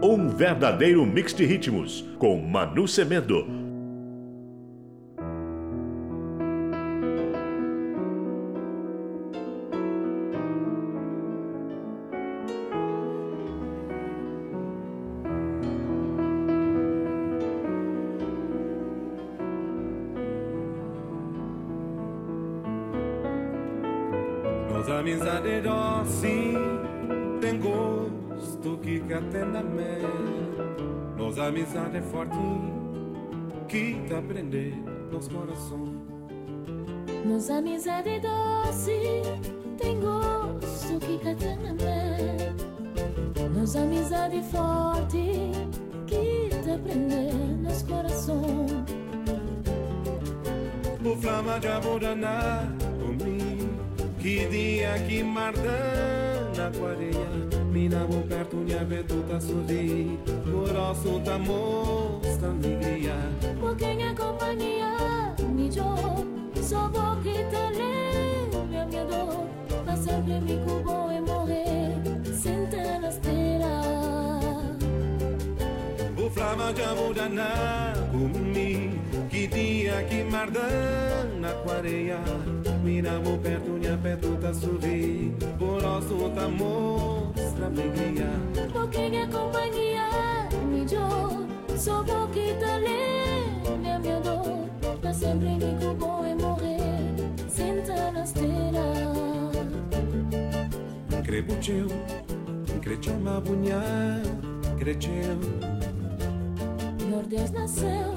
Um verdadeiro mix de ritmos com Manu Semendo Mutabudana Kumni Kitia perto Quareia Mirabu Pertunha Petuta tá Suvi. Porosu Tamo tá alegria. Pouquinha Companhia me jo Só pouquita tá Lê é Minha minha dor Pra sempre me bom e morrer Senta na esteira. Crebucheu Crechama Bunha Crecheu myself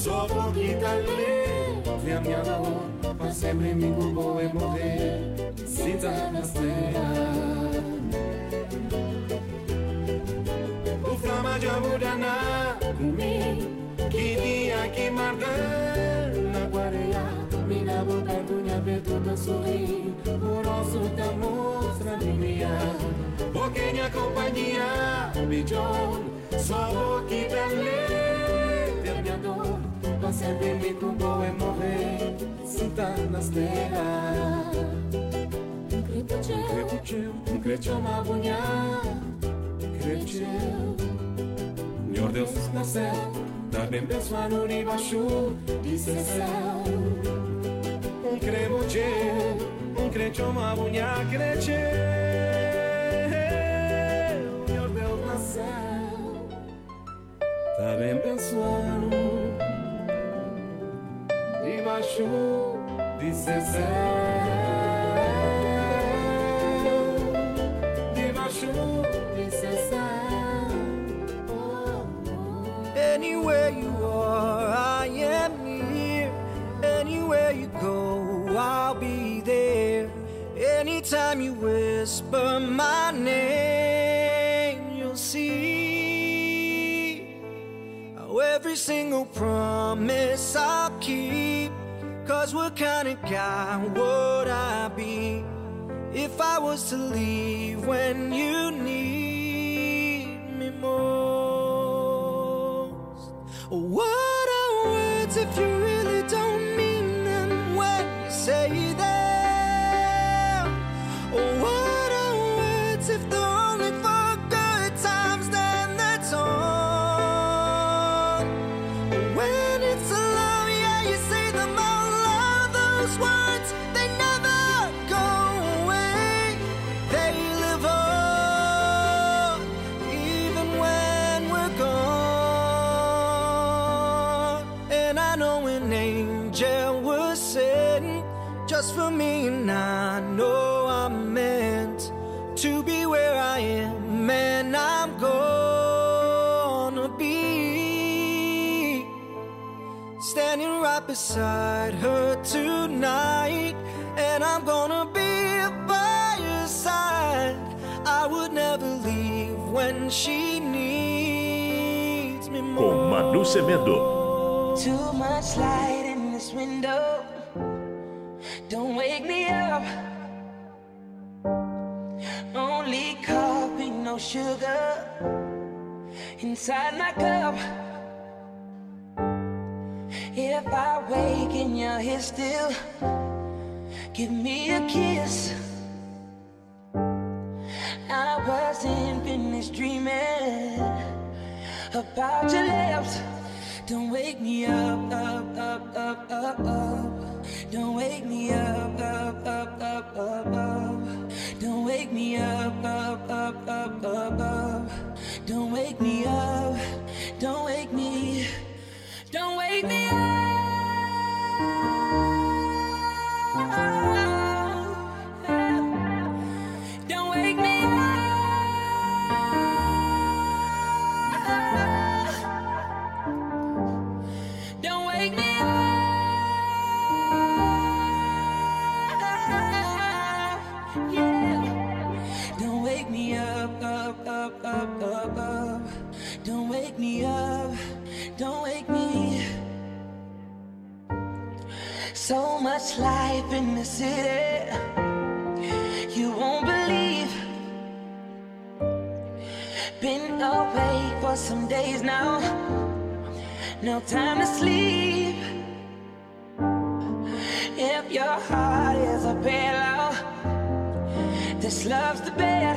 soffochi dalle fiamme ad amore, ma sempre mi cupo e morire. chama bunea Crăciun Senhor Deus nasceu tá bem. Deus e no nibașu Disse céu. Un cremoce Un Crăciun ma bunea Crăciun Iar Deus nasceu tá bem. Deus e no Disse céu. whisper my name, you'll see how every single promise I'll keep. Cause what kind of guy would I be if I was to leave when you? beside her tonight And I'm gonna be by side. I would never leave when she needs me more Com Manu Semedo. Too much light in this window. Don't wake me up. Only coffee, no sugar Inside my cup. If I wake and you're here still, give me a kiss. I wasn't finished dreaming about your lips. Don't wake me up, up, up, up, up, up. Don't wake me up, up, up, up, up, up. Don't wake me up, up, up, up, up, up. Don't wake me up. Don't wake me. Don't wake me up. So much life in the city. You won't believe. Been away for some days now. No time to sleep. If your heart is a pillow, this love's the bed.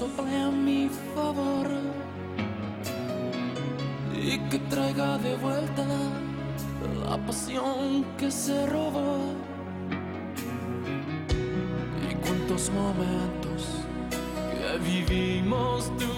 sople a mi favor y que traiga de vuelta la pasión que se robó. Y cuántos momentos que vivimos tú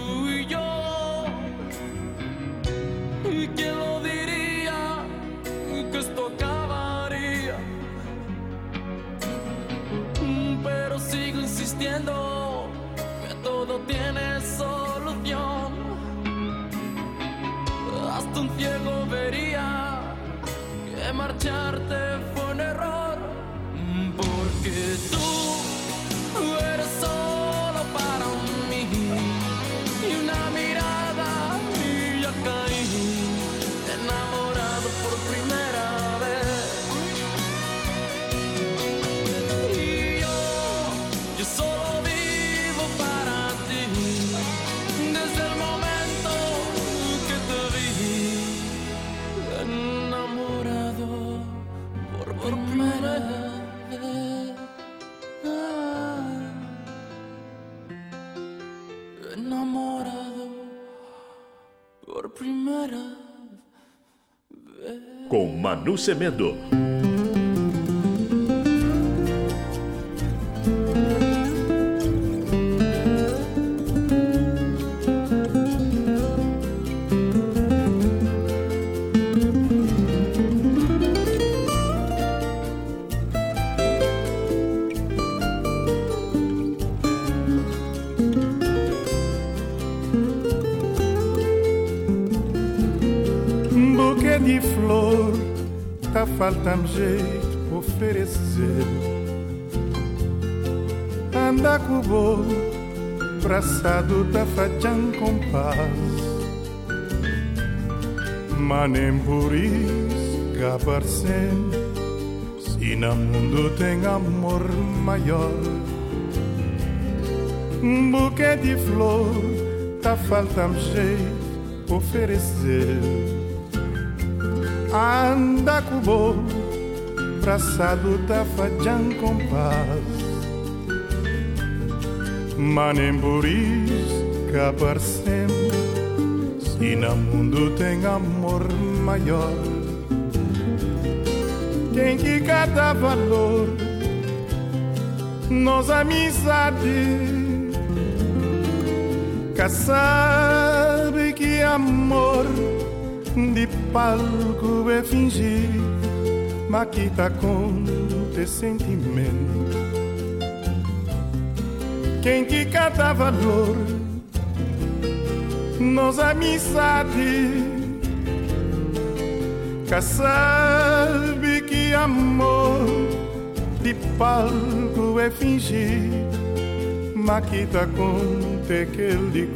Manu Semedo. Manem buris, gabarcem, se no mundo tem amor maior. Um buquê de flor, tá faltando jeito oferecer. Anda com o bolo, braçado tá fazendo compás. Manem buris, gabarcem, se no mundo tem amor maior. Quem que cada valor, nos amizade, que sabe que amor de palco é fingir, mas que tá com teu sentimento. Quem que cada valor, nos amizade, que sabe que amor de palco é fingir, mas que tá com aquele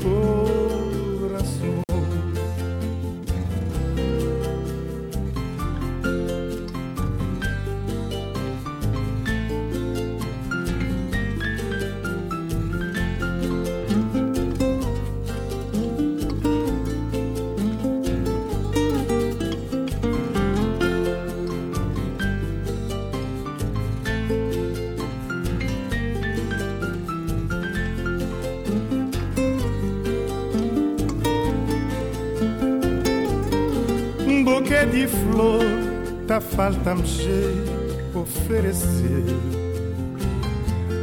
pra oferecer.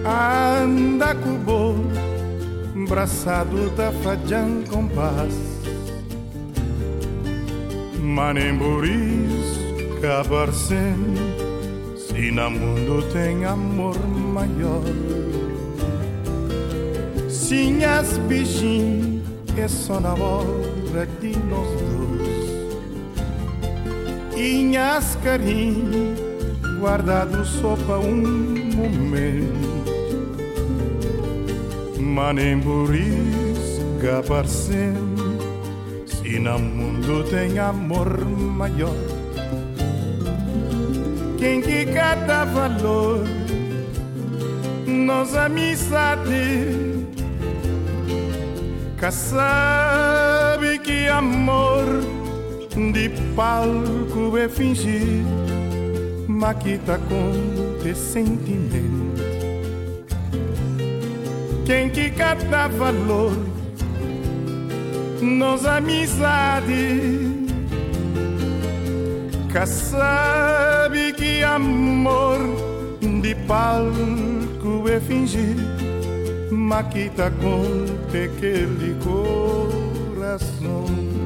Anda com o bolo, braçado tá fazendo compás. Manem buris, cabarcem, se no mundo tem amor maior. Sim, as bichinhos, é só na hora de nós. Inhas carinho guardado só para um momento. Manem buris, gabarcem, se no mundo tem amor maior. Quem que cada valor, nos amizade, que sabe que amor de palco é fingir, que tá com teu sentimento. Quem que cada valor, nos amizade, que sabe que amor de palco é fingir, que tá com aquele coração.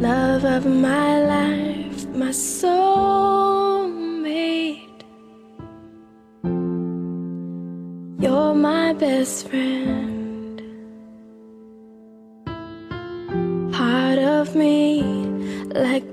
Love of my life, my soulmate. You're my best friend. Part of me, like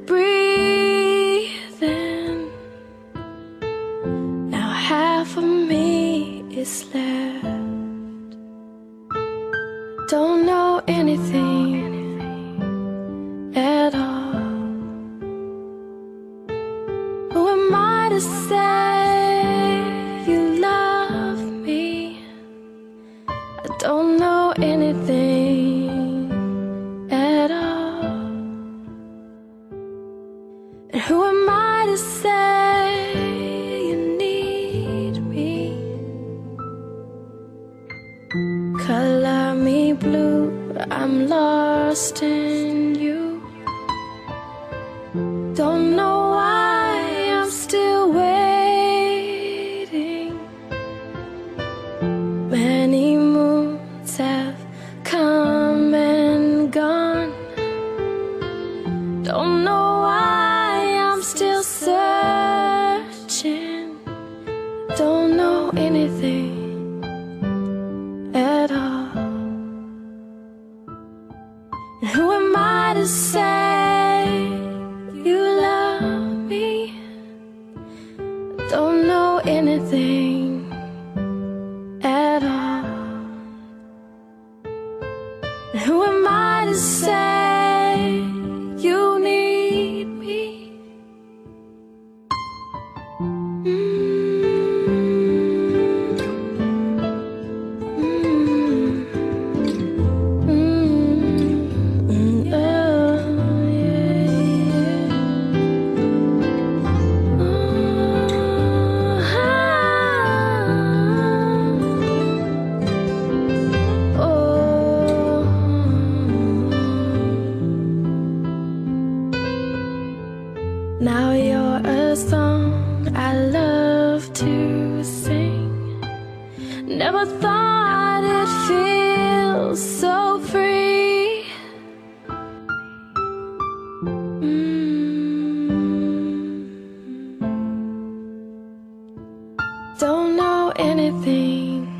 anything.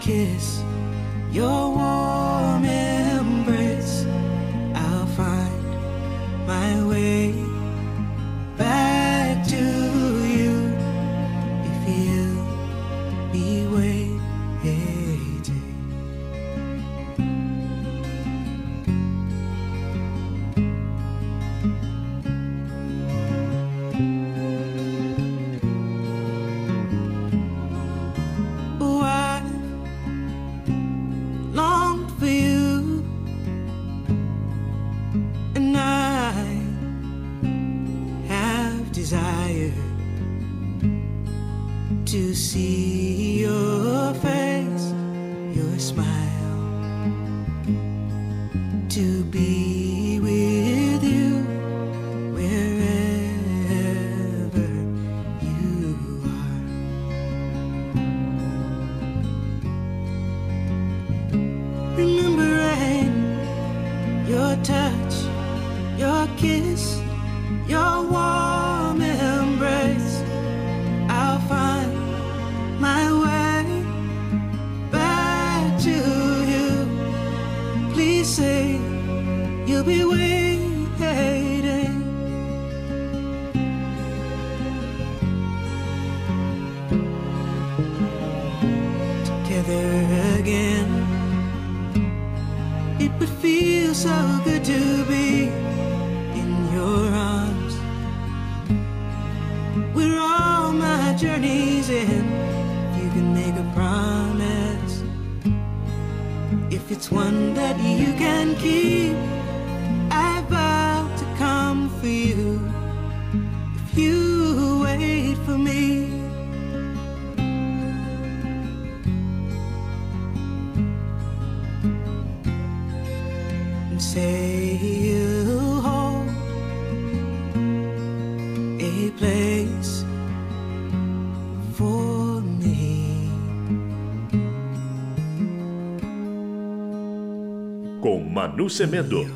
kiss, your warm Manu Semedo.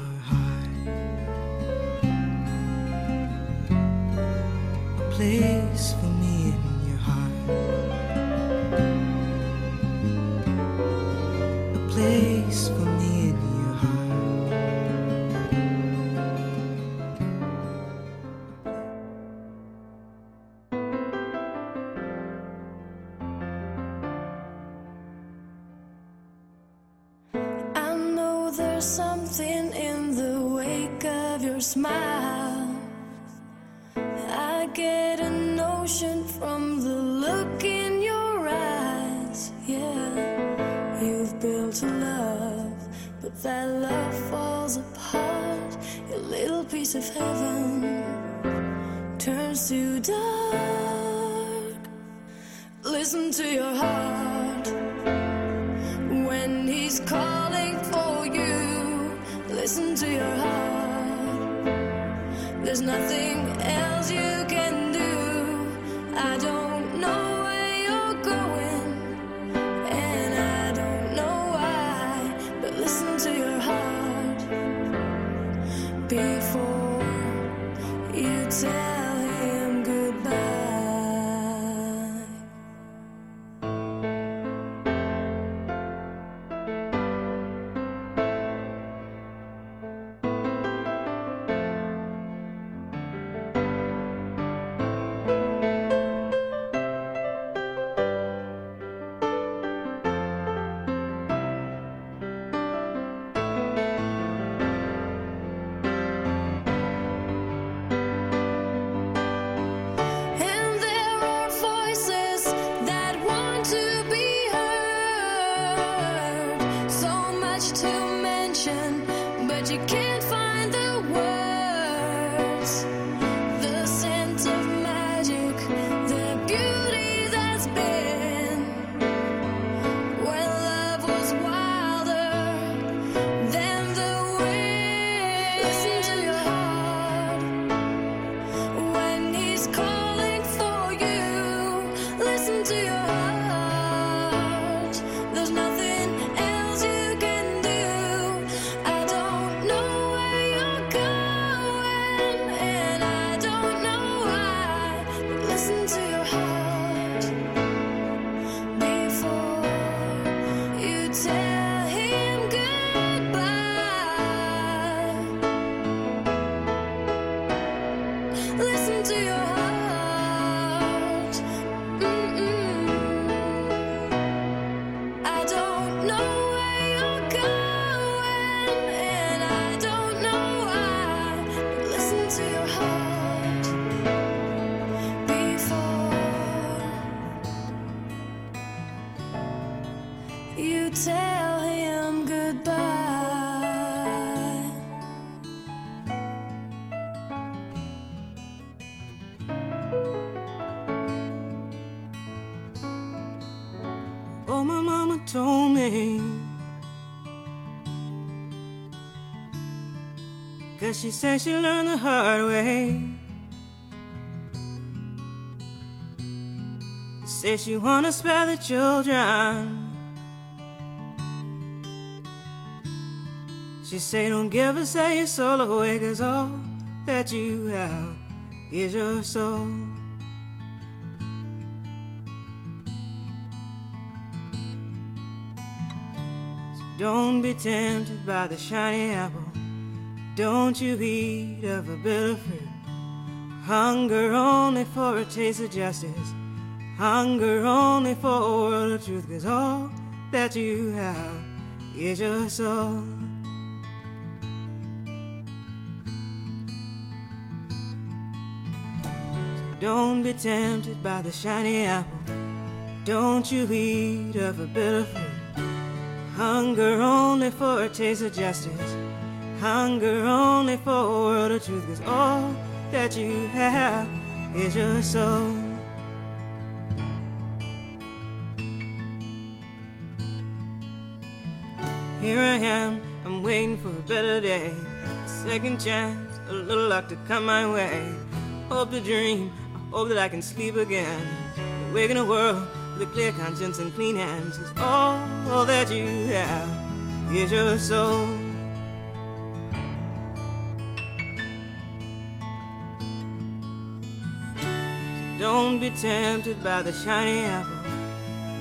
listen to your heart. There's nothing else you can do. I don't. She said she learned the hard way. Say she wanna spare the children. She say don't give us say your soul away Cause all that you have is your soul so Don't be tempted by the shiny apple. Don't you eat of a bitter fruit. Hunger only for a taste of justice. Hunger only for a world of truth. Cause all that you have is your soul. Don't be tempted by the shiny apple. Don't you eat of a bitter fruit. Hunger only for a taste of justice. Hunger only for of truth. Cause all that you have is your soul. Here I am, I'm waiting for a better day. A second chance, a little luck to come my way. Hope to dream, I hope that I can sleep again. Awake in a world with a clear conscience and clean hands. Cause all that you have is your soul. Don't be tempted by the shiny apple.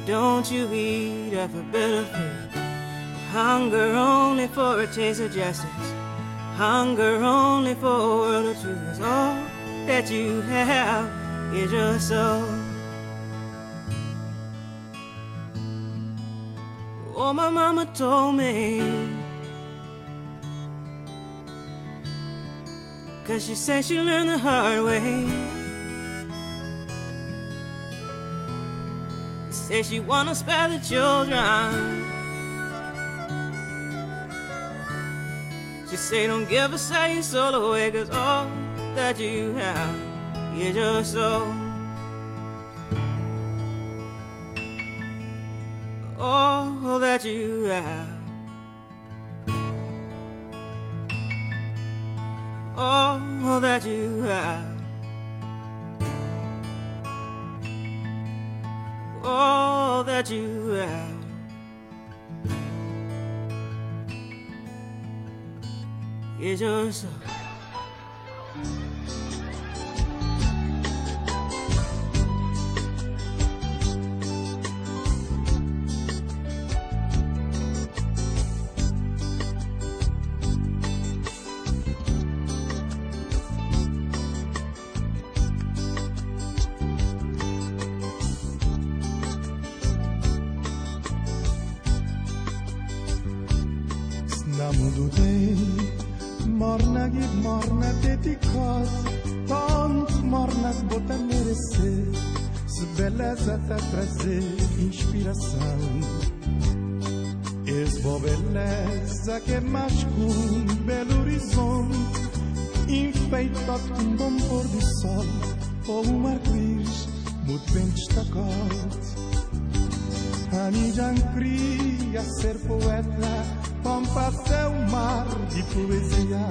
Don't you eat of a bitter fruit. Hunger only for a taste of justice. Hunger only for a world of truth. All that you have is your soul. Oh, my mama told me. Cause she said she learned the hard way. Say she wanna spare the children. She say don't give a say soul away Cause all that you have is your soul. All that you have. All that you have All that you have. Is your tá trazer inspiração. Esbo beleza que mais com um belo horizonte, enfeitado com um bom pôr do sol, ou um arco-íris muito bem destacado. A já queria ser poeta, como passei o mar de poesia,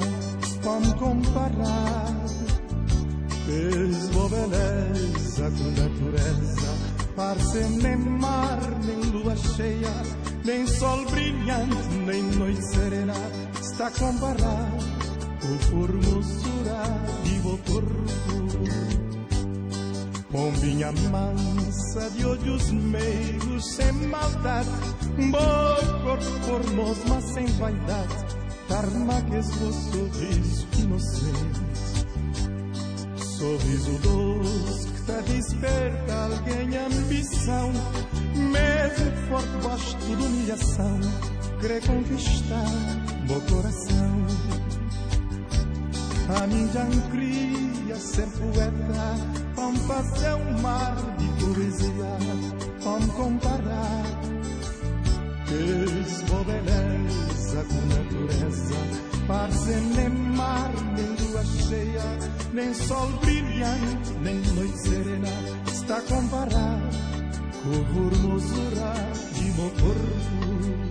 como comparar. Boa beleza com natureza, nem mar, nem lua cheia, nem sol brilhante, nem noite serena, está a comparar o formosura de vô corpo. Pombinha mansa de olhos meigos sem maldade Bom corpo formoso mas sem vaidade Tarmaques do sorriso inocente Sorriso doce te desperta alguém ambição. Mesmo forte baixo de humilhação. Quer conquistar meu coração. A já queria ser poeta Vamos fazer um mar de poesia Vamos comparar. Que sua beleza com natureza Parece nem mar, nem lua cheia Nem sol brilhante, nem noite serena Está a comparar com a formosura de meu corpo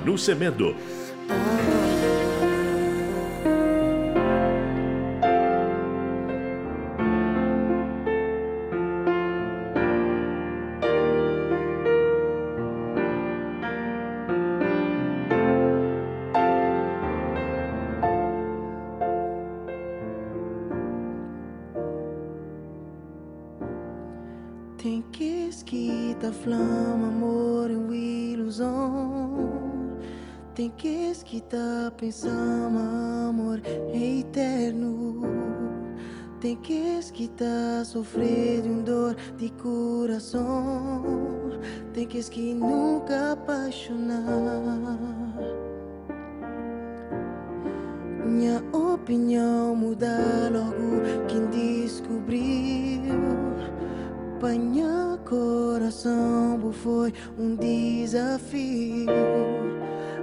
Manu Semendo. Rapis amor é eterno. Tem que esquitar, sofrer de um dor de coração. Tem que que nunca apaixonar. Minha opinião muda logo quem descobriu. Panha coração foi um desafio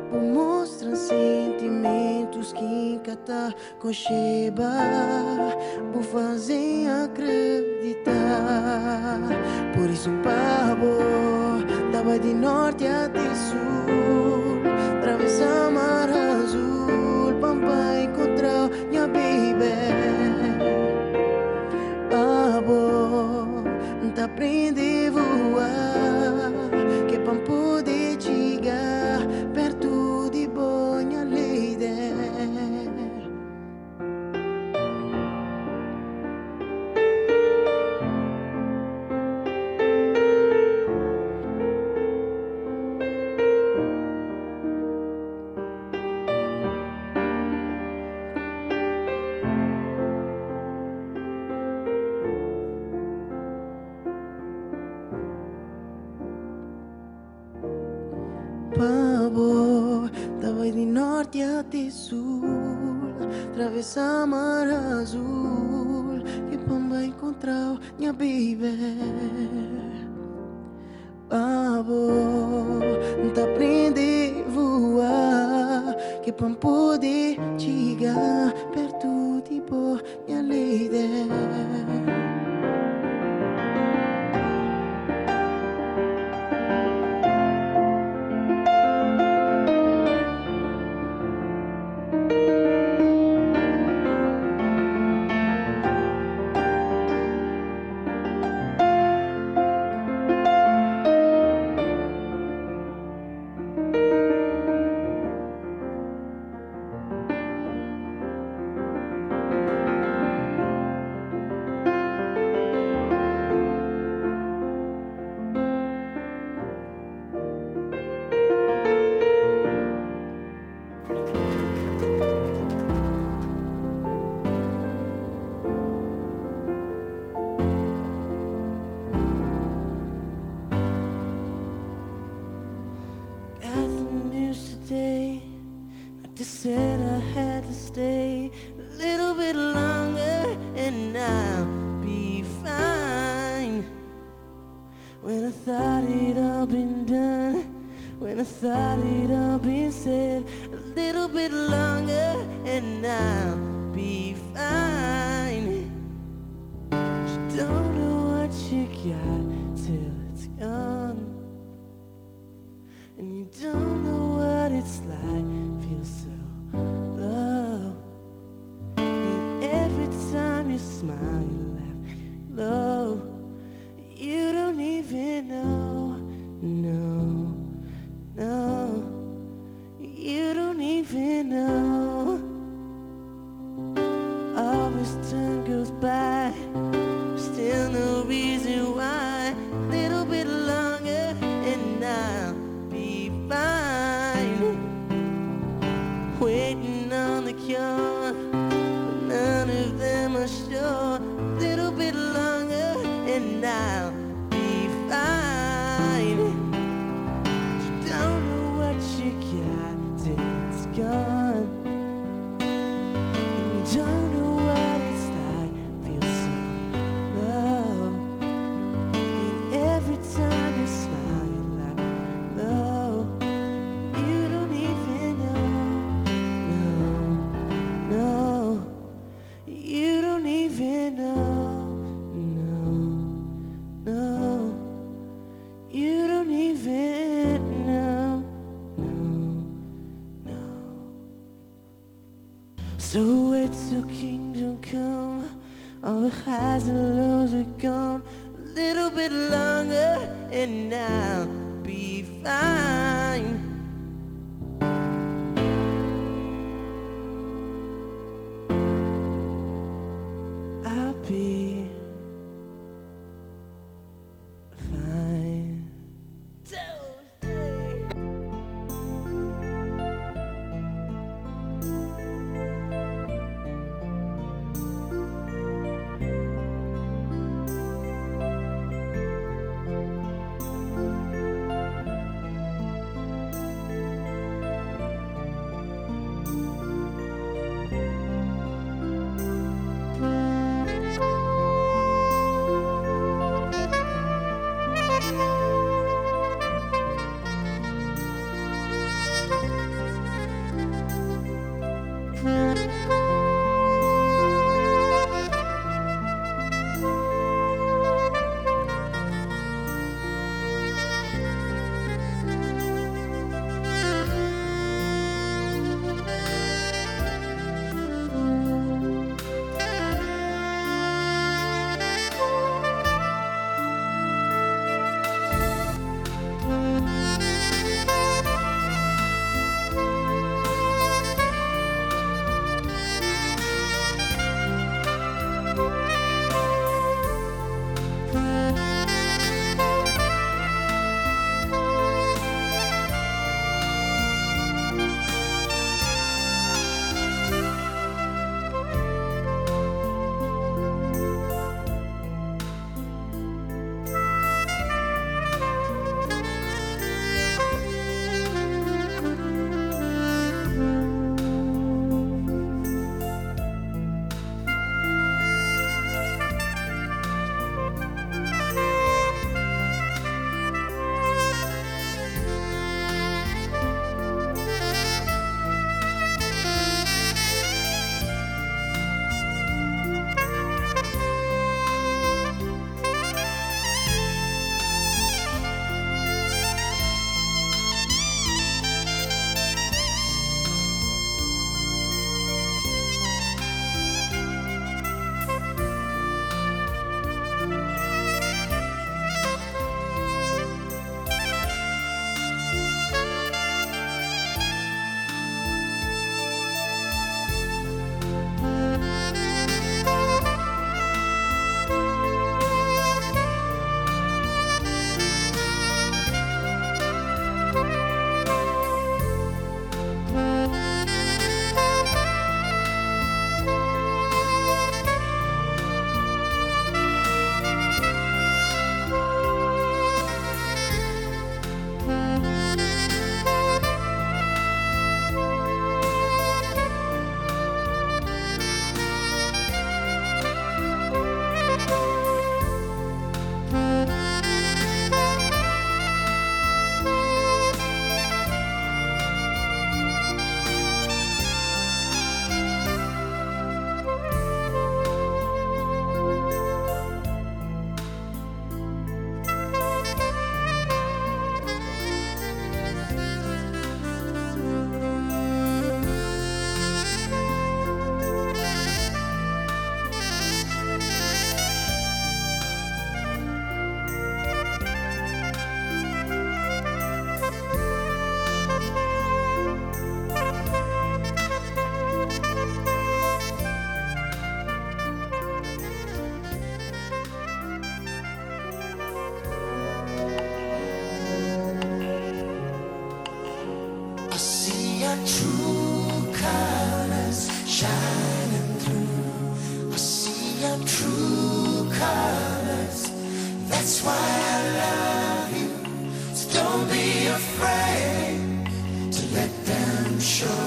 por mostra sentimentos que catar cocheba Por fazer acreditar. Por isso pavo dava de norte até sul Travessa mar azul Pampa encontrar minha baby Pavo Tá aprendendo norte hati sul Travesa mar azul Que pamba encontrar minha bebê. Babo Tá aprende voar Que pão poder chegar Perto de boa minha líder don't be afraid to let them show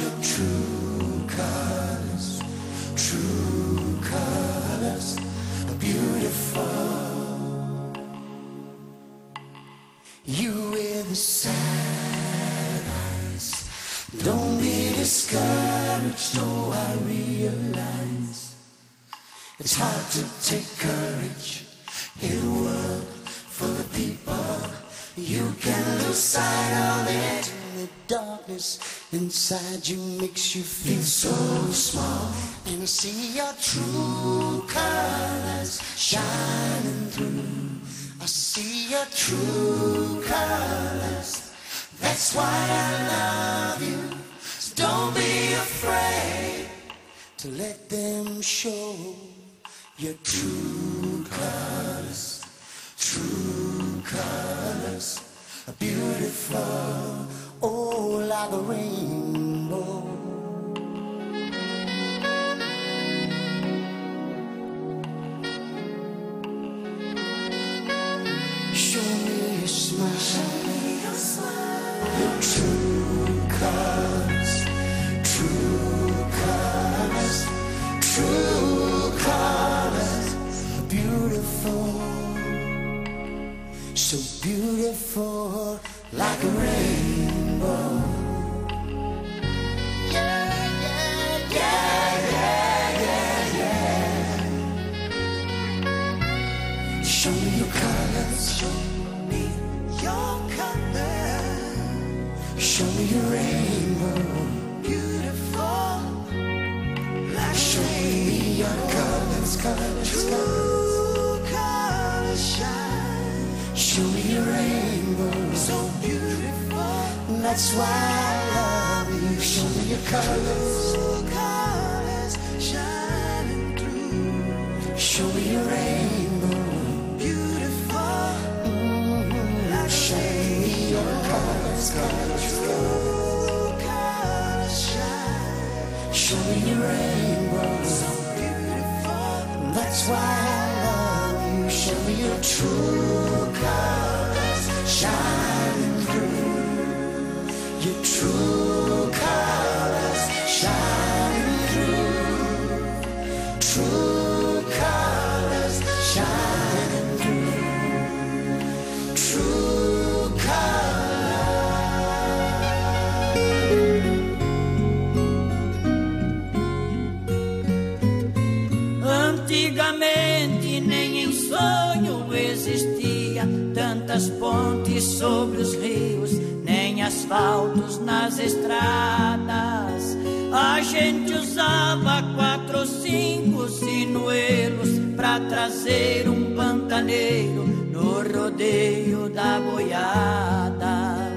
your true colors. True colors are beautiful. You with the sad eyes. Don't be discouraged, no, I realize it's hard to take courage in a lose sight of it. The darkness inside you makes you feel so small. And I see your true colors shining through. I see your true colors. That's why I love you. So don't be afraid to let them show your true colors. True colors beautiful. Oh, like a rainbow. Beautiful. Like a That's why I love you. Show me your colors. Colors shining through. Show me your rainbow. Beautiful. Mm-hmm. Show me your colors, colors, true colors shine. Show me your rainbow. So beautiful. That's why I love you. Show me your true colors shining pontes sobre os rios, asfaltos nas estradas. A gente usava quatro cinco sinuelos pra trazer um pantaneiro no rodeio da boiada.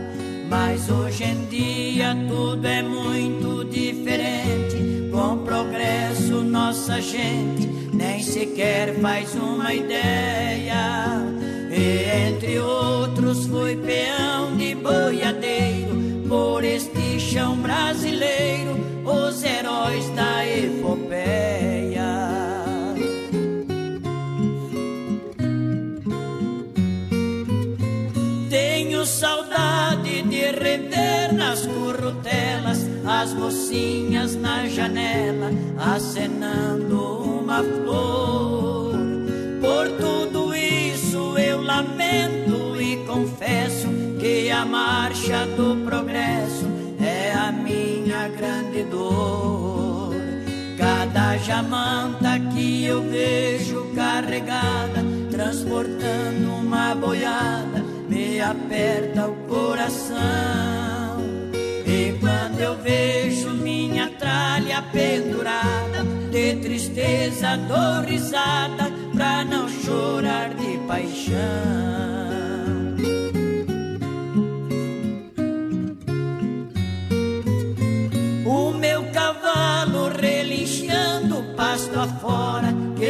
Mas hoje em dia tudo é muito diferente. Com progresso, nossa gente nem sequer faz uma ideia. E entre outros, fui peão de boiadeiro brasileiro, os heróis da epopeia. Tenho saudade de rever nas currutelas as mocinhas na janela acenando uma flor. Por tudo isso eu lamento e confesso que a marcha do progresso grande dor. Cada jamanta que eu vejo carregada, transportando uma boiada, me aperta o coração. E quando eu vejo minha tralha pendurada, de tristeza dou risada pra não chorar de paixão.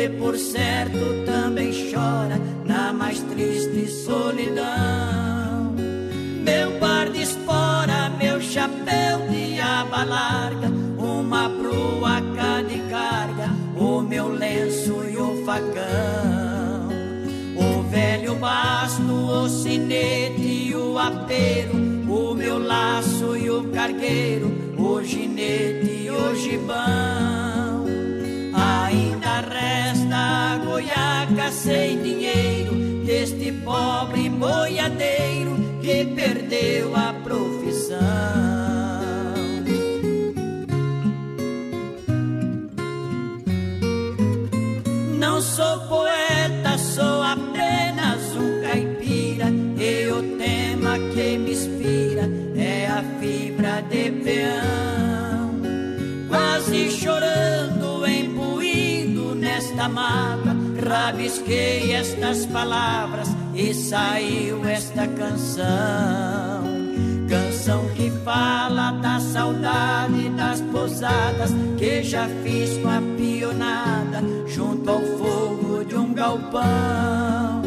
Por certo também chora na mais triste solidão. Meu par de espora, meu chapéu de aba larga, uma proa cá de carga, o meu lenço e o facão, o velho basto, o sinete e o apeiro, o meu laço e o cargueiro, o ginete e o gibão. A goiaca sem dinheiro deste pobre boiadeiro que perdeu a profissão. Não sou poeta, rabisquei estas palavras e saiu esta canção. Canção que fala da saudade das pousadas que já fiz com a pionada junto ao fogo de um galpão.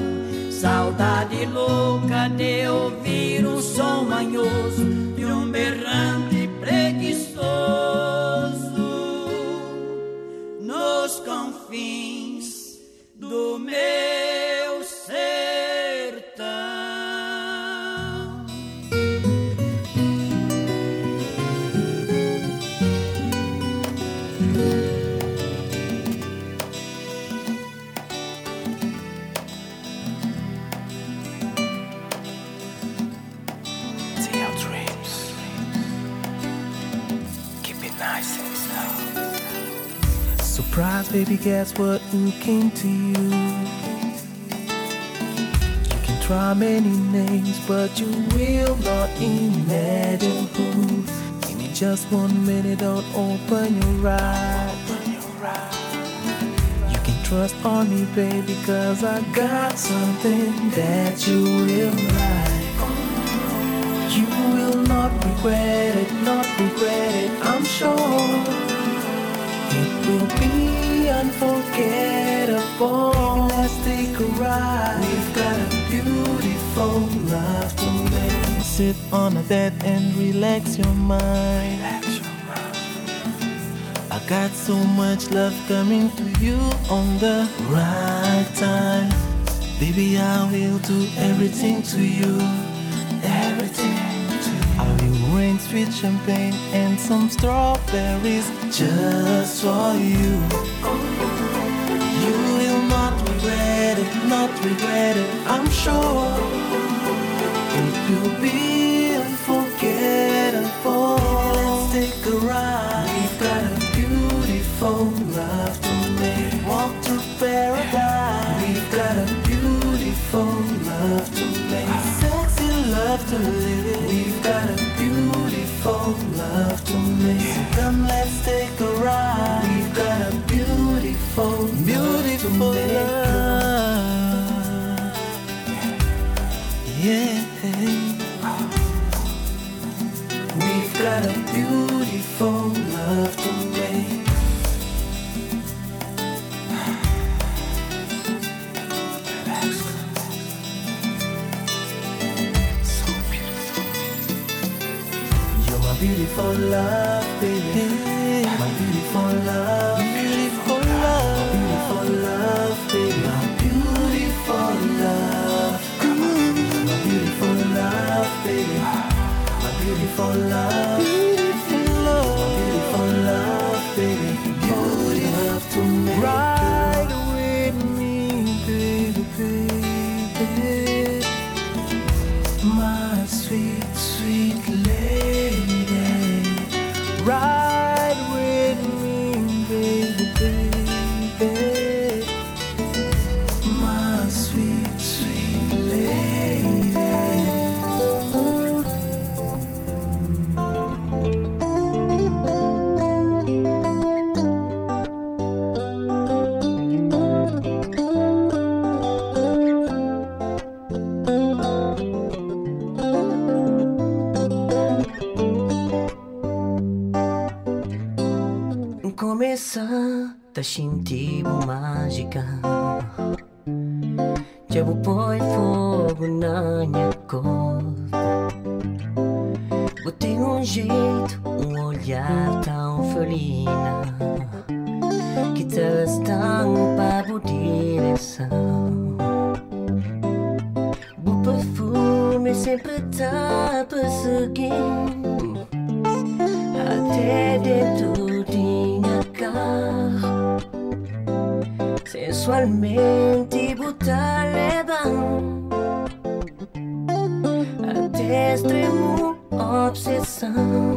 Saudade louca de ouvir um som manhoso de um berrante preguiçoso nos confins do meu Surprise, baby, guess what? Who came to you? You can try many names, but you will not imagine who. Give me just one minute, don't open your eyes. You can trust on me, baby, cause I got something that you will like. You will not regret it, not regret it, I'm sure. It will be unforgettable. Let's take a ride. We've got a beautiful love to make. Sit on a bed and relax your mind. relax your mind. I got so much love coming to you on the right time. Baby, I will do everything to you. Sweet champagne and some strawberries just for you. You will not regret it, not regret it, I'm sure. It will be unforgettable. Baby, Let's take a ride. We've got a beautiful love to make. Walk to paradise. We've got a beautiful love to make. Sexy love to live. Começa a sentir mágica Já Mensualmente y le dan a este obsesión.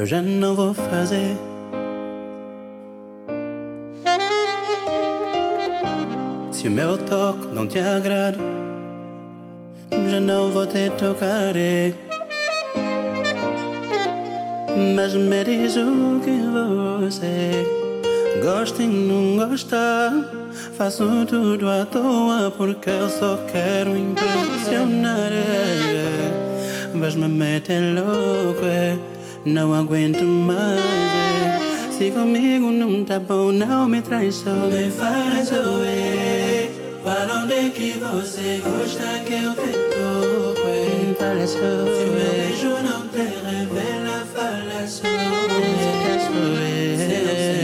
Eu já não vou fazer. Se o meu toque não te agrada, já não vou te tocar. Mas me diz o que você gosta e não gosta. Faço tudo à toa porque eu só quero impressionar. Mas me mete louco, é. Não aguento mais. é. Se comigo não tá bom, não me só. Me faz ouvir. Para onde é que você gosta que eu te toco? é? Fala só. Se meu beijo não te revela, fala só. Se não sentes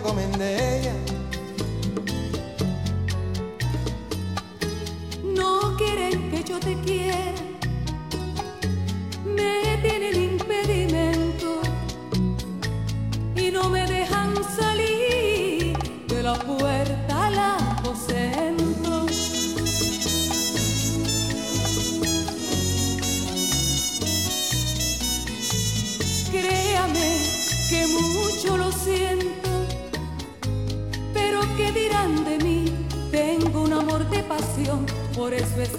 los puercos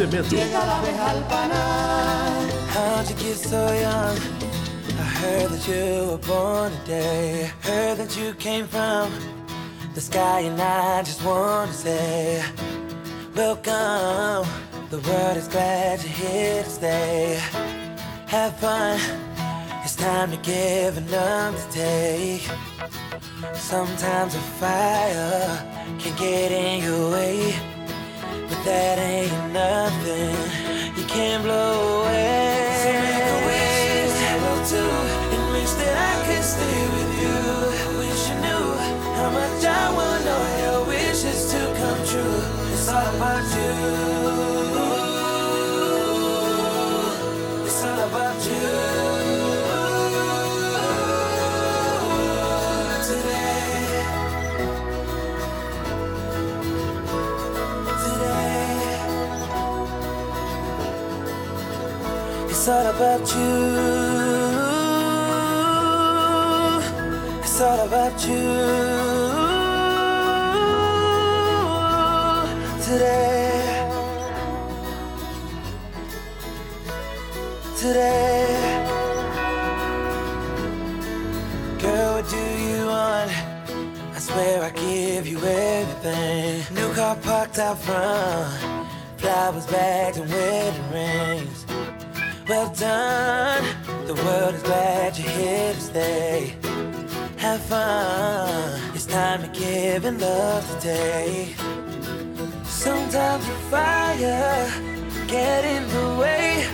Panal. Manu Cemento. Llega la abeja al panal. How'd you get so young? I heard that you were born today. Heard that you came from the sky, and I just want to say, Welcome. The world is glad you're here to stay. Have fun. It's time to give enough to take. Sometimes a fire can get in your way, but that ain't nothing you can't blow away. So make a wish, hello to, and wish that I could stay with you. Wish you knew how much I want all your wishes to come true. It's all about you. It's all about you. It's all about you. Today. Today. Girl, what do you want? I swear I give you everything. New car parked out front, the world is glad you're here to stay. Have fun, it's time to give and love today. Sometimes the fire get in the way,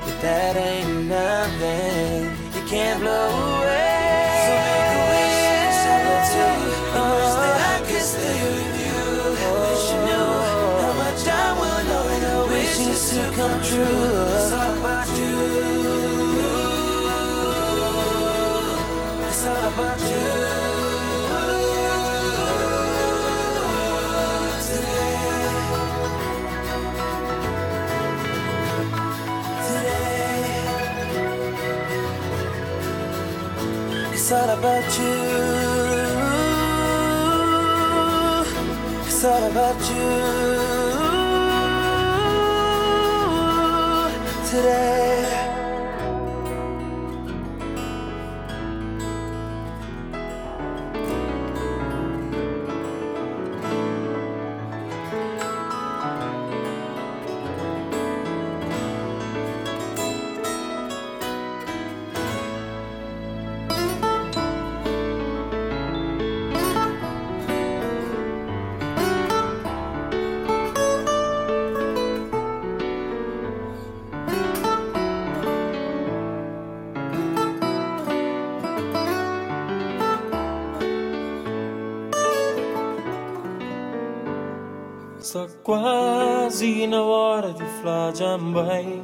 but that ain't nothing you can't blow away. So make a wish, I wish that I could stay with you. Wish you knew how much I to come true. It's all about you. It's all about you. It's all about you. Today. Quase na hora de falar também.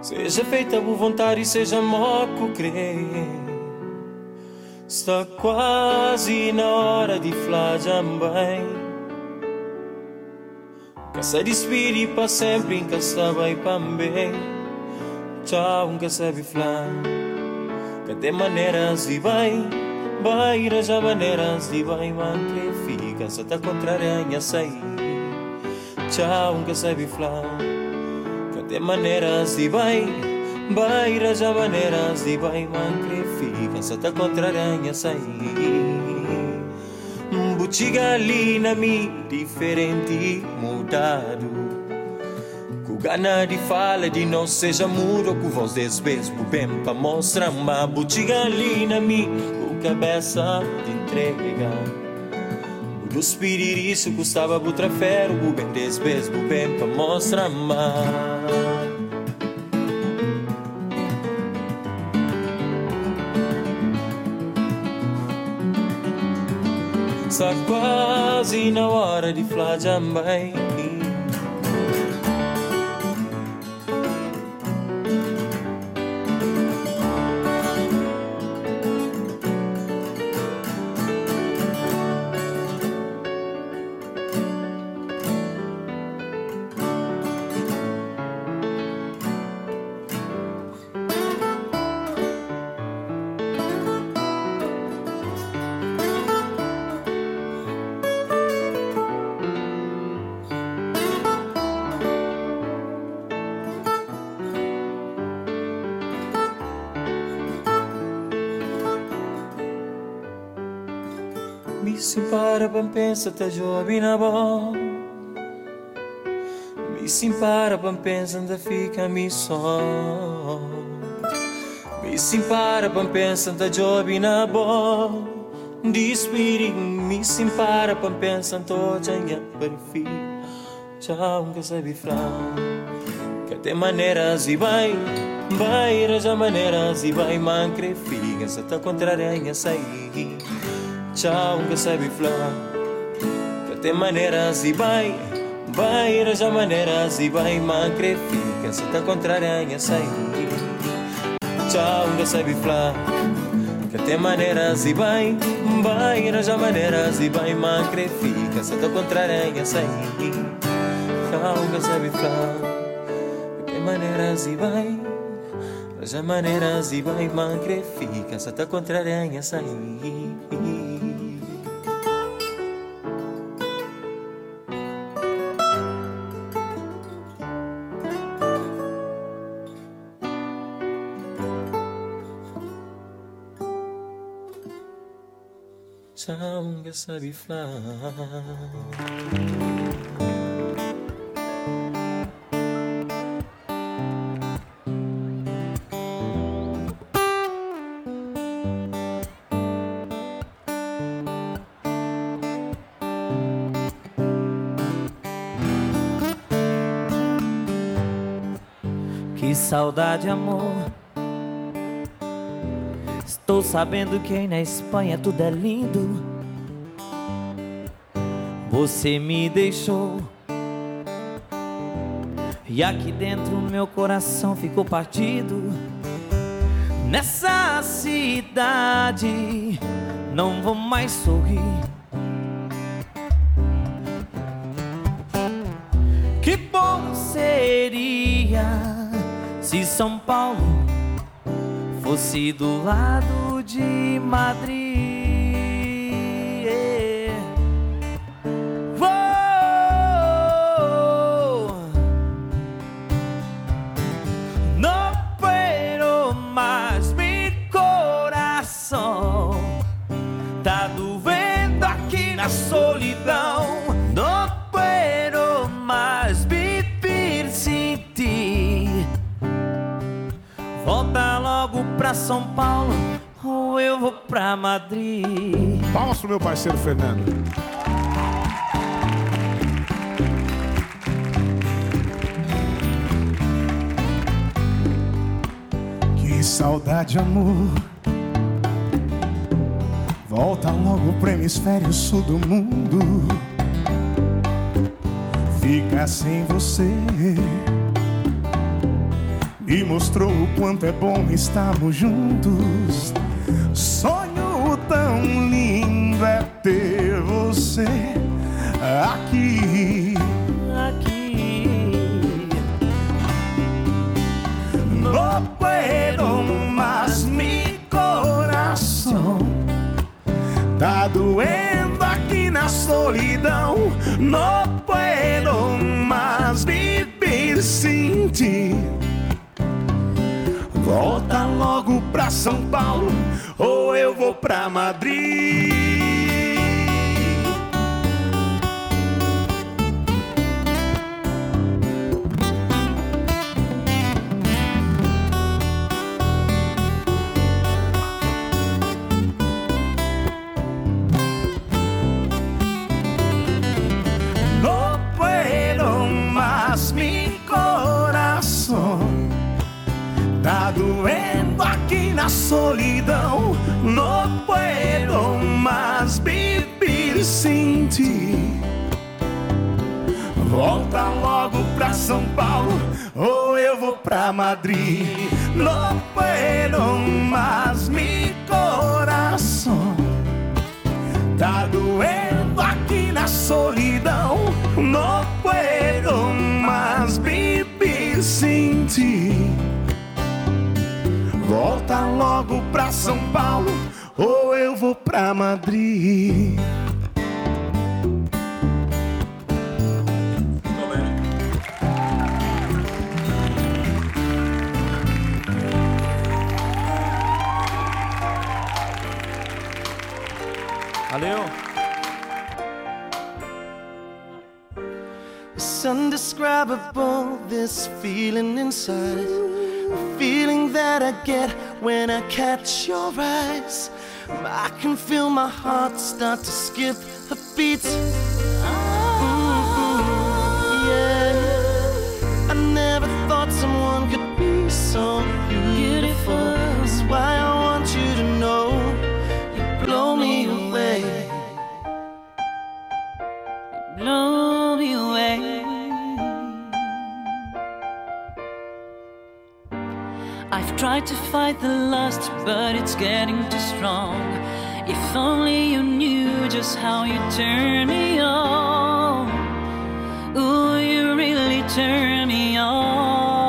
Seja feita por vontade e seja moco crer. Está quase na hora de falar também. Que se despede para sempre, em que vai também. Tchau, que sabe falar. Que tem maneiras de bem. Baira já maneiras de bem, manque fica, se tá contrariando sei. Tchau, que sabe falar. Que tem maneiras de bem. Baira já maneiras de manque fica, se tá contrariando sei. Butiga ali na mi diferente, mudado. Gana de fala de não seja mudo Com voz desbesbo bem pra mostrar Uma butiga ali na mi Com cabeça de entrega O do espírito custava butrafero O bem desbesbo bem pra mostrar Está quase na hora de falar simpara para pensa ta jobi na bom Me simpara para pensa da fica mi só. Me simpara para pensa da jobi na bom Dispiri mi simpara para pensa toda minha perfil Tchau, que sabe fran Que te maneiras e vai Vai, raja maneiras e vai Mancre figa, se ta contrarianha sair Tchau, que sabe flan Que te maneiras e vai Vai, raja maneiras e vai Mancre figa, se ta contrarianha sair Tchau, que sabe flan que tem maneiras e vai, vai, arranja maneiras e vai, mancre fica, se te contrarianha sair. Calma, sabe falar, que tem maneiras e vai, arranja maneiras e vai, mancre fica, se te contrarianha sair. Sabe falar. Que saudade, amor. Estou sabendo que aí na Espanha tudo é lindo. Você me deixou. E aqui dentro meu coração ficou partido. Nessa cidade não vou mais sorrir. Que bom seria se São Paulo fosse do lado de Madrid. São Paulo ou eu vou pra Madrid. Palmas pro meu parceiro Fernando. Que saudade, amor. Volta logo pro hemisfério sul do mundo. Ficar sem você me mostrou o quanto é bom estarmos juntos. Sonho tão lindo é ter você aqui. Aqui. No puedo más, mi coração tá doendo aqui na solidão. No puedo São Paulo ou eu vou pra Madrid. Solidão. No puedo más vivir ti. Volta logo pra São Paulo ou eu vou pra Madrid. No puedo más, mi coração tá doendo aqui na solidão. No puedo más vivir sem ti. Volta logo pra São Paulo ou eu vou pra Madrid. Valeu. It's indescribable, this feeling inside. feeling that I get when I catch your eyes. I can feel my heart start to skip a beat. Mm-hmm, yeah. I never thought someone could be so beautiful. That's why I Tried to fight the lust, but it's getting too strong. If only you knew just how you turn me on. Ooh, you really turn me on.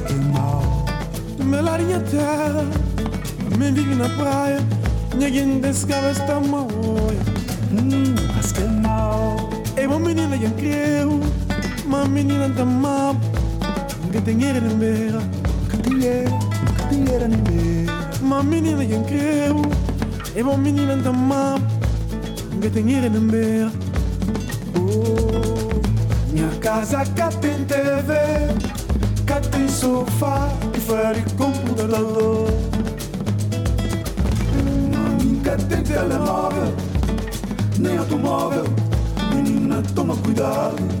dema Melarieta Me vive na praia Ninguém descava esta moia Hum, mas que mal É uma menina que creu Uma menina da mapa Que tem ele na beira Que tem ele, que tem ele na beira Uma menina que creu É uma menina da mapa Que tem ele na beira Oh, minha casa cá tem TV cá tem sofá, e fare computador. Nunca tem telemóvel, nem automóvel. Menina, toma cuidado.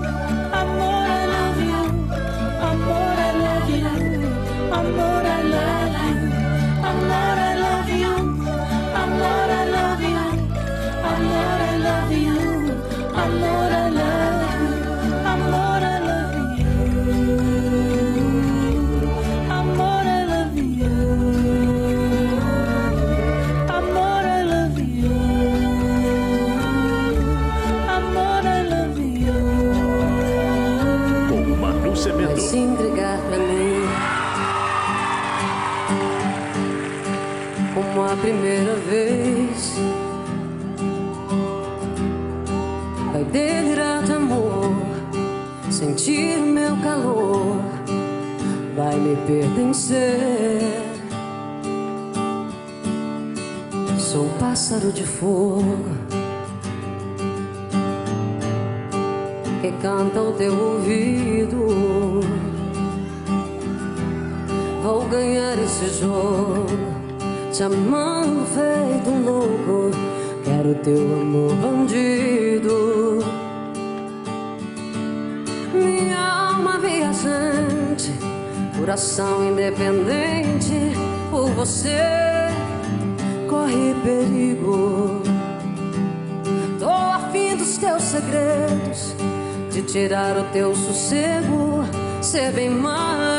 Fogo que canta ao teu ouvido. Vou ganhar esse jogo, te amando feito um louco. Quero teu amor bandido. Minha alma viajante, coração independente. Por você corre perigo. Tô afim dos teus segredos, de tirar o teu sossego, ser bem mais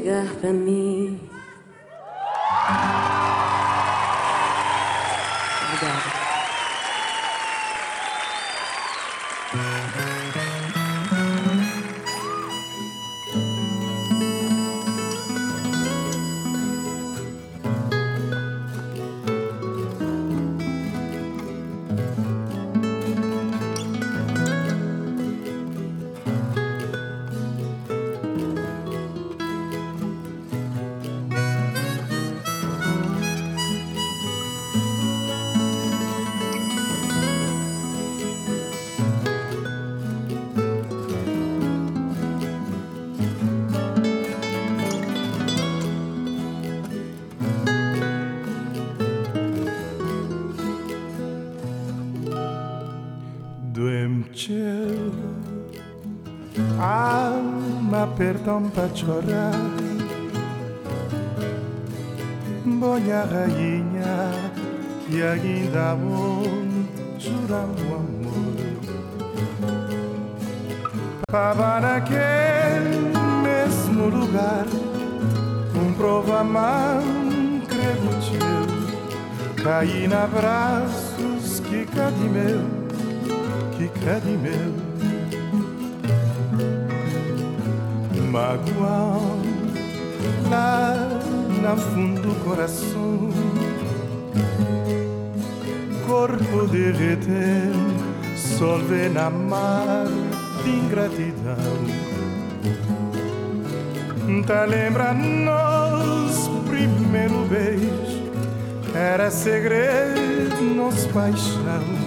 se Perdão pra chorar Boia rainha Que ainda vou jurar o amor Para naquele mesmo lugar Um prova crevo teu Caí na braços que cadê meu que crede meu Magoão lá na fundo do coração Corpo derretendo, sol na mar de ingratidão Tá lembra nos primeiro beijo Era segredo, nos paixão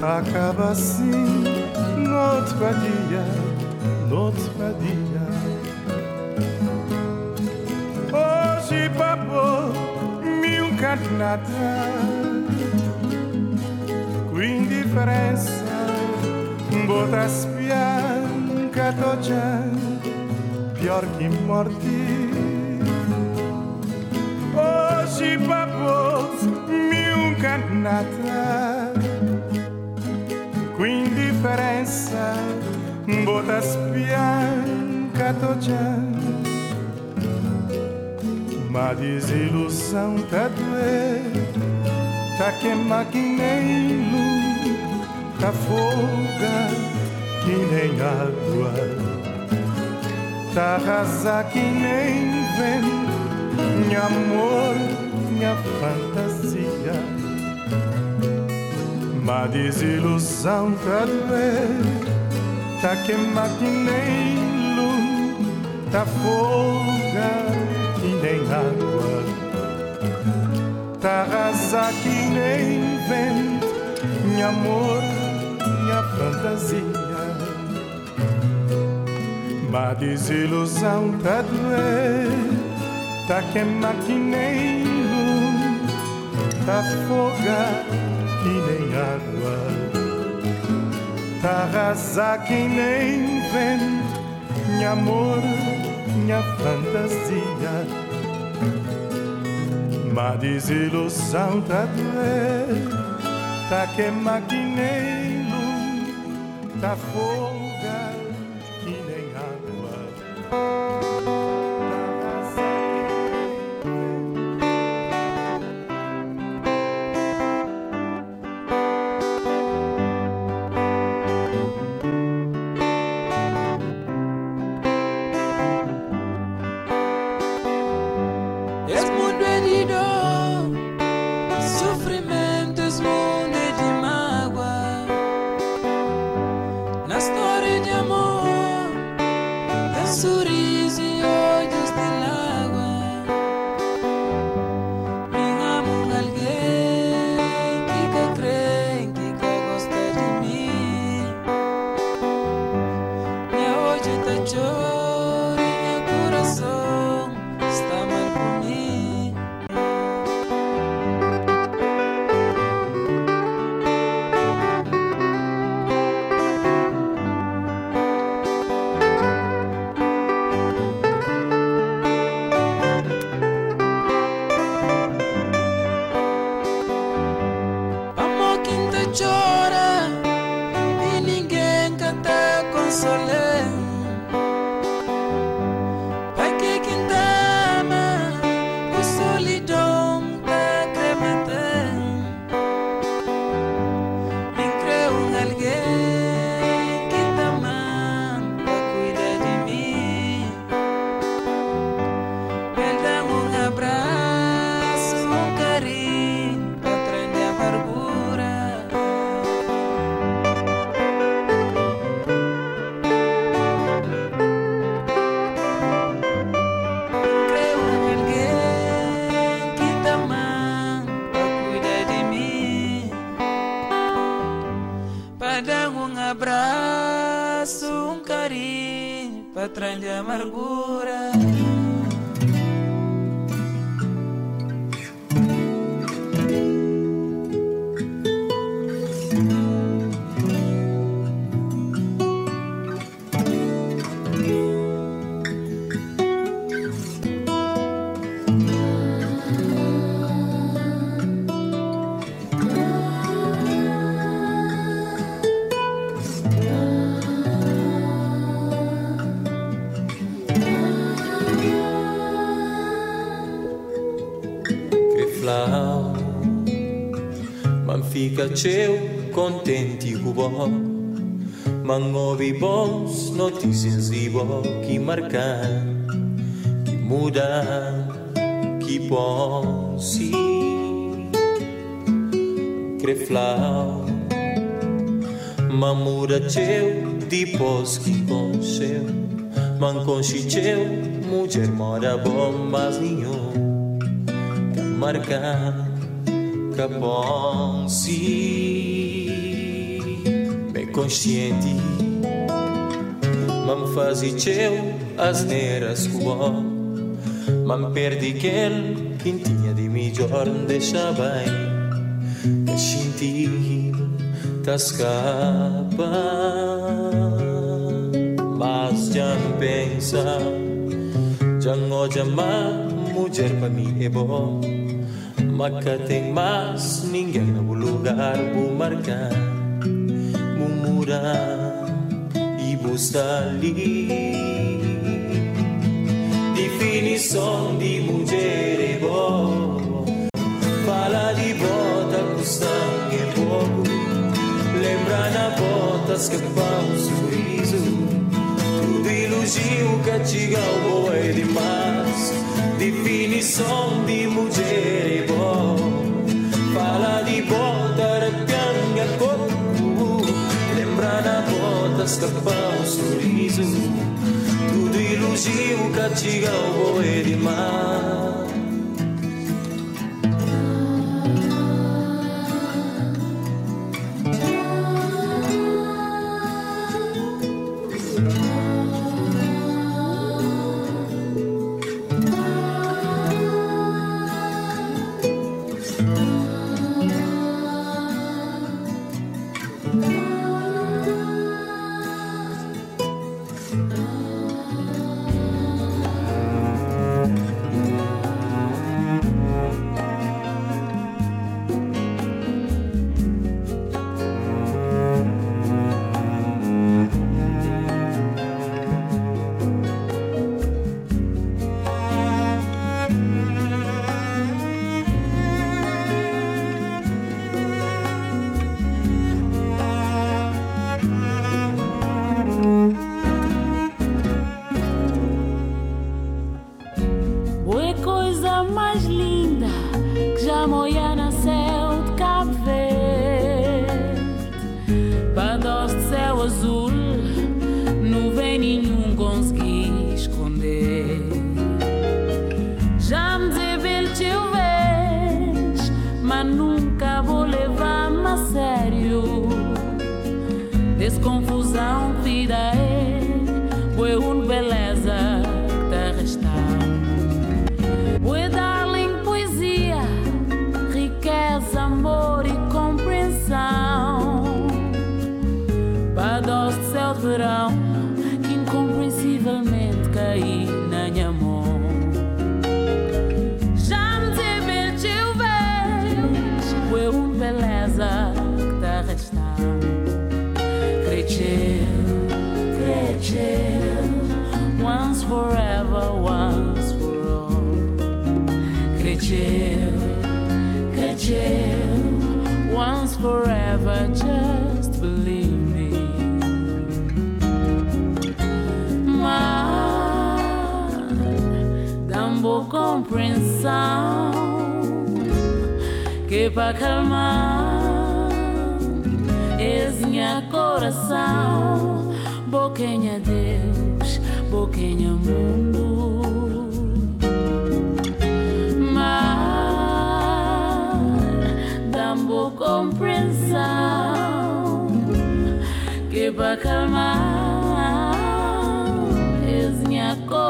acaba assim noutro dia, noutro dia. ingannata, quindi differenza, bota spiancata già, piorchi morti. Oh, Oggi papo mi ingannata, quindi differenza, bota spiancata già, bianca toja. Ma desilusão tá doer, tá que luz, tá foga que nem água, tá rasa que nem vento, minha amor, minha fantasia. Ma desilusão tá doer, tá que luz, tá foga tá rasa que nem vento, meu amor, minha fantasia. Ma desilusão tá doer, tá queima que nem luz, tá foga que nem água, tá rasa que nem vento, minha amor, minha fantasia. Ma desilusão tá doer, tá que luz, tá foga contente com bom Man ouve bons notícias e bom que marcam Que mudam, que bom se Creflau Man muda teu depois que concheu. Man mulher mora bom mas nenhum marca capon si me consciente. Mam fazi teu as neiras cubo mam perdi quel que tinha de melhor deixa bem que sentir ta escapa mas já pensa já não má mulher para mim é bom Maca tem mais ninguém no lugar vou marcar E vou estar ali Definição de mulher é bom Fala de bota com sangue é pouco Lembra na botas que pão sorriso. Tudo elogio que chega boa é demais. Definição de mulher é bom bota, escapar o sorriso Tudo elogio que chega boa é demais Boa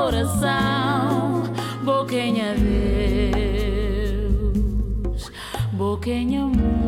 coração, boquinha Deus, boquinha amor.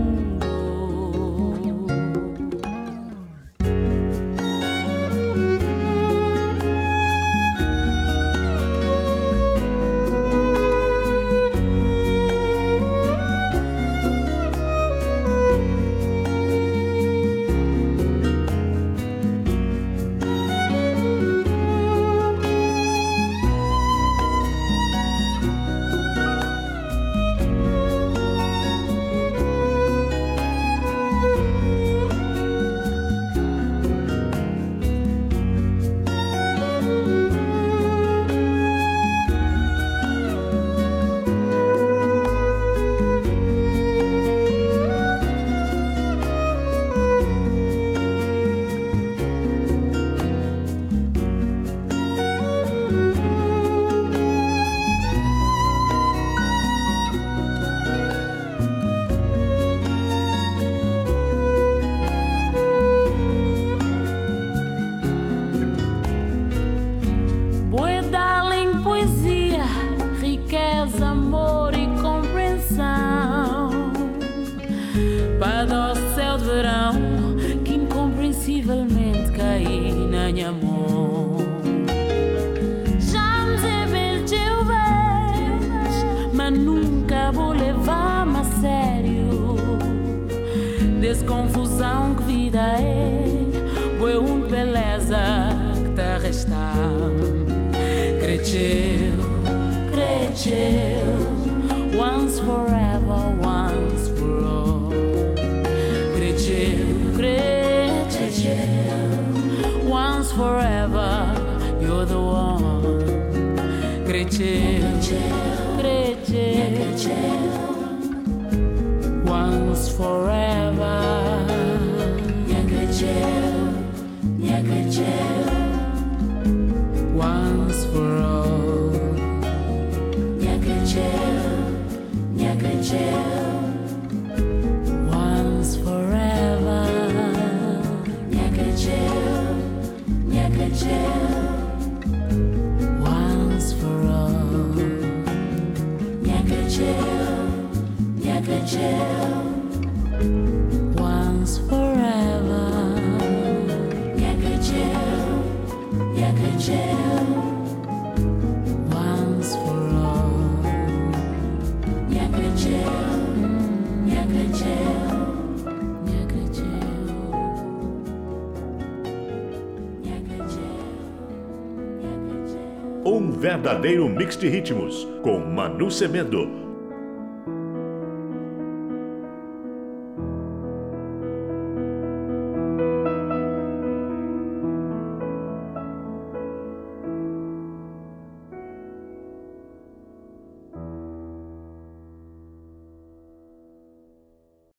verdadeiro mix de ritmos com Manu Semedo.